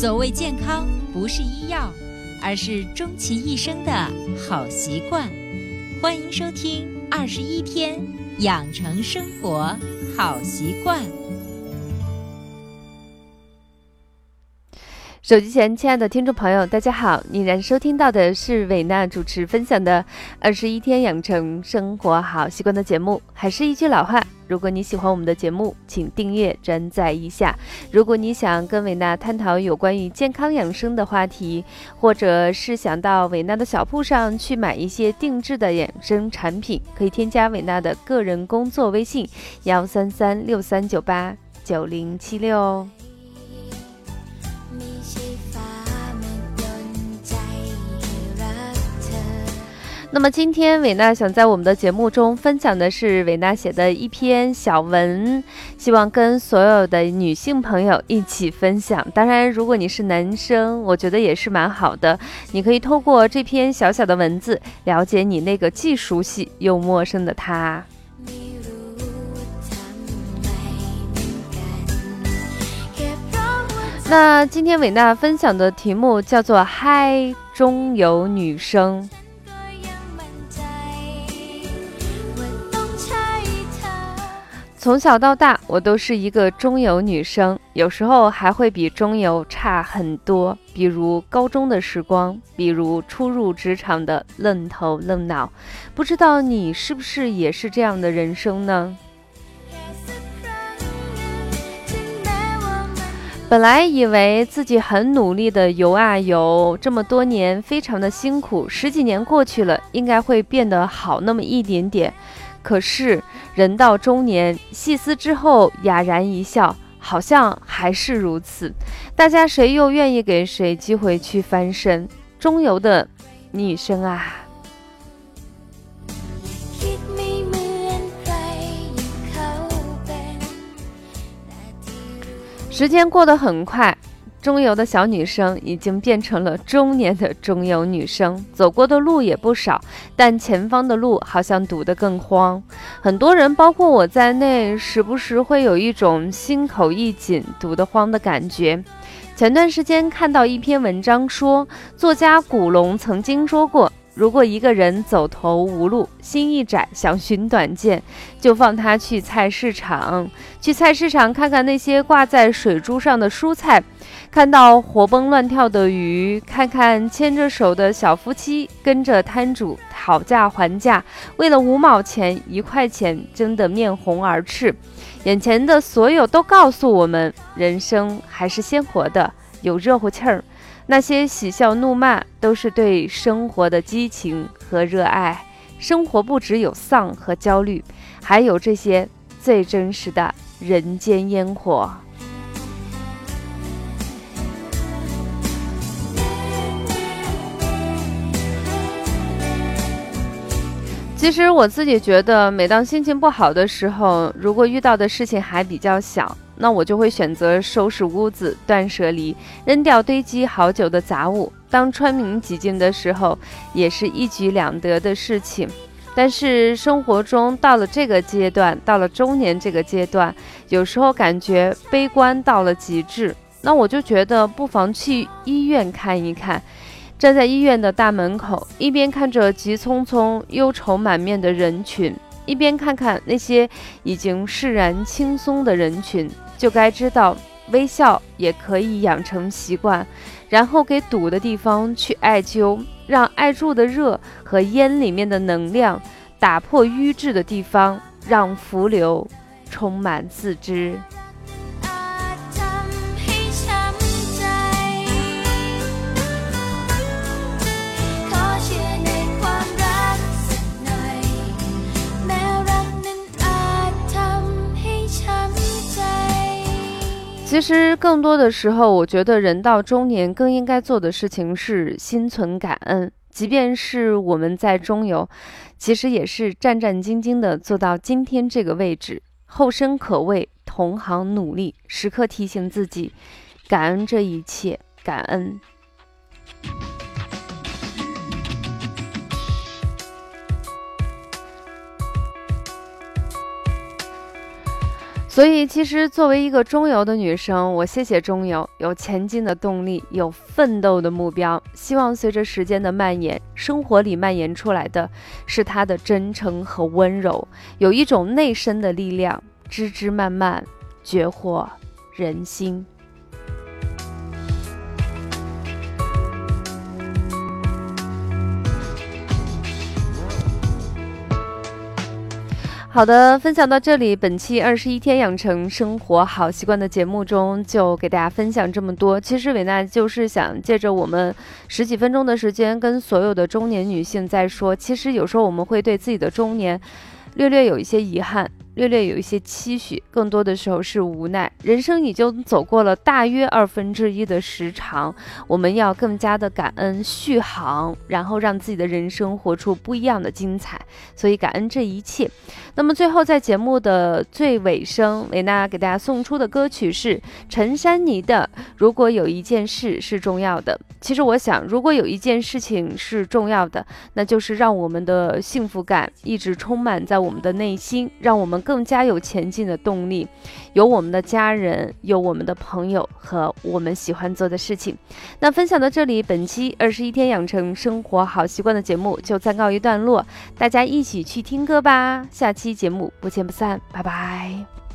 所谓健康，不是医药，而是终其一生的好习惯。欢迎收听《二十一天养成生活好习惯》。手机前，亲爱的听众朋友，大家好！你然收听到的是伟娜主持分享的《二十一天养成生活好习惯》的节目。还是一句老话，如果你喜欢我们的节目，请订阅、转载一下。如果你想跟伟娜探讨有关于健康养生的话题，或者是想到伟娜的小铺上去买一些定制的养生产品，可以添加伟娜的个人工作微信：幺三三六三九八九零七六。那么今天伟娜想在我们的节目中分享的是伟娜写的一篇小文，希望跟所有的女性朋友一起分享。当然，如果你是男生，我觉得也是蛮好的。你可以透过这篇小小的文字，了解你那个既熟悉又陌生的他。那今天伟娜分享的题目叫做“嗨，中有女生”。从小到大，我都是一个中游女生，有时候还会比中游差很多。比如高中的时光，比如初入职场的愣头愣脑。不知道你是不是也是这样的人生呢？本来以为自己很努力的游啊游，这么多年非常的辛苦，十几年过去了，应该会变得好那么一点点。可是人到中年，细思之后哑然一笑，好像还是如此。大家谁又愿意给谁机会去翻身？中游的女生啊，时间过得很快。中游的小女生已经变成了中年的中游女生，走过的路也不少，但前方的路好像堵得更慌。很多人，包括我在内，时不时会有一种心口一紧、堵得慌的感觉。前段时间看到一篇文章，说作家古龙曾经说过。如果一个人走投无路，心一窄，想寻短见，就放他去菜市场。去菜市场看看那些挂在水珠上的蔬菜，看到活蹦乱跳的鱼，看看牵着手的小夫妻跟着摊主讨价还价，为了五毛钱、一块钱争得面红耳赤。眼前的所有都告诉我们，人生还是鲜活的，有热乎气儿。那些喜笑怒骂，都是对生活的激情和热爱。生活不只有丧和焦虑，还有这些最真实的人间烟火。其实我自己觉得，每当心情不好的时候，如果遇到的事情还比较小。那我就会选择收拾屋子，断舍离，扔掉堆积好久的杂物。当窗明几净的时候，也是一举两得的事情。但是生活中到了这个阶段，到了中年这个阶段，有时候感觉悲观到了极致。那我就觉得不妨去医院看一看。站在医院的大门口，一边看着急匆匆、忧愁满面的人群，一边看看那些已经释然轻松的人群。就该知道，微笑也可以养成习惯，然后给堵的地方去艾灸，让艾柱的热和烟里面的能量打破瘀滞的地方，让浮流充满自知。其实更多的时候，我觉得人到中年更应该做的事情是心存感恩。即便是我们在中游，其实也是战战兢兢的做到今天这个位置，后生可畏，同行努力，时刻提醒自己，感恩这一切，感恩。所以，其实作为一个中游的女生，我谢谢中游，有前进的动力，有奋斗的目标。希望随着时间的蔓延，生活里蔓延出来的是她的真诚和温柔，有一种内生的力量，枝枝蔓蔓，绝惑人心。好的，分享到这里，本期二十一天养成生活好习惯的节目中，就给大家分享这么多。其实伟娜就是想借着我们十几分钟的时间，跟所有的中年女性在说，其实有时候我们会对自己的中年略略有一些遗憾。略略有一些期许，更多的时候是无奈。人生已经走过了大约二分之一的时长，我们要更加的感恩续航，然后让自己的人生活出不一样的精彩。所以感恩这一切。那么最后在节目的最尾声，维娜给大家送出的歌曲是陈珊妮的《如果有一件事是重要的》。其实我想，如果有一件事情是重要的，那就是让我们的幸福感一直充满在我们的内心，让我们。更加有前进的动力，有我们的家人，有我们的朋友和我们喜欢做的事情。那分享到这里，本期二十一天养成生活好习惯的节目就暂告一段落，大家一起去听歌吧。下期节目不见不散，拜拜。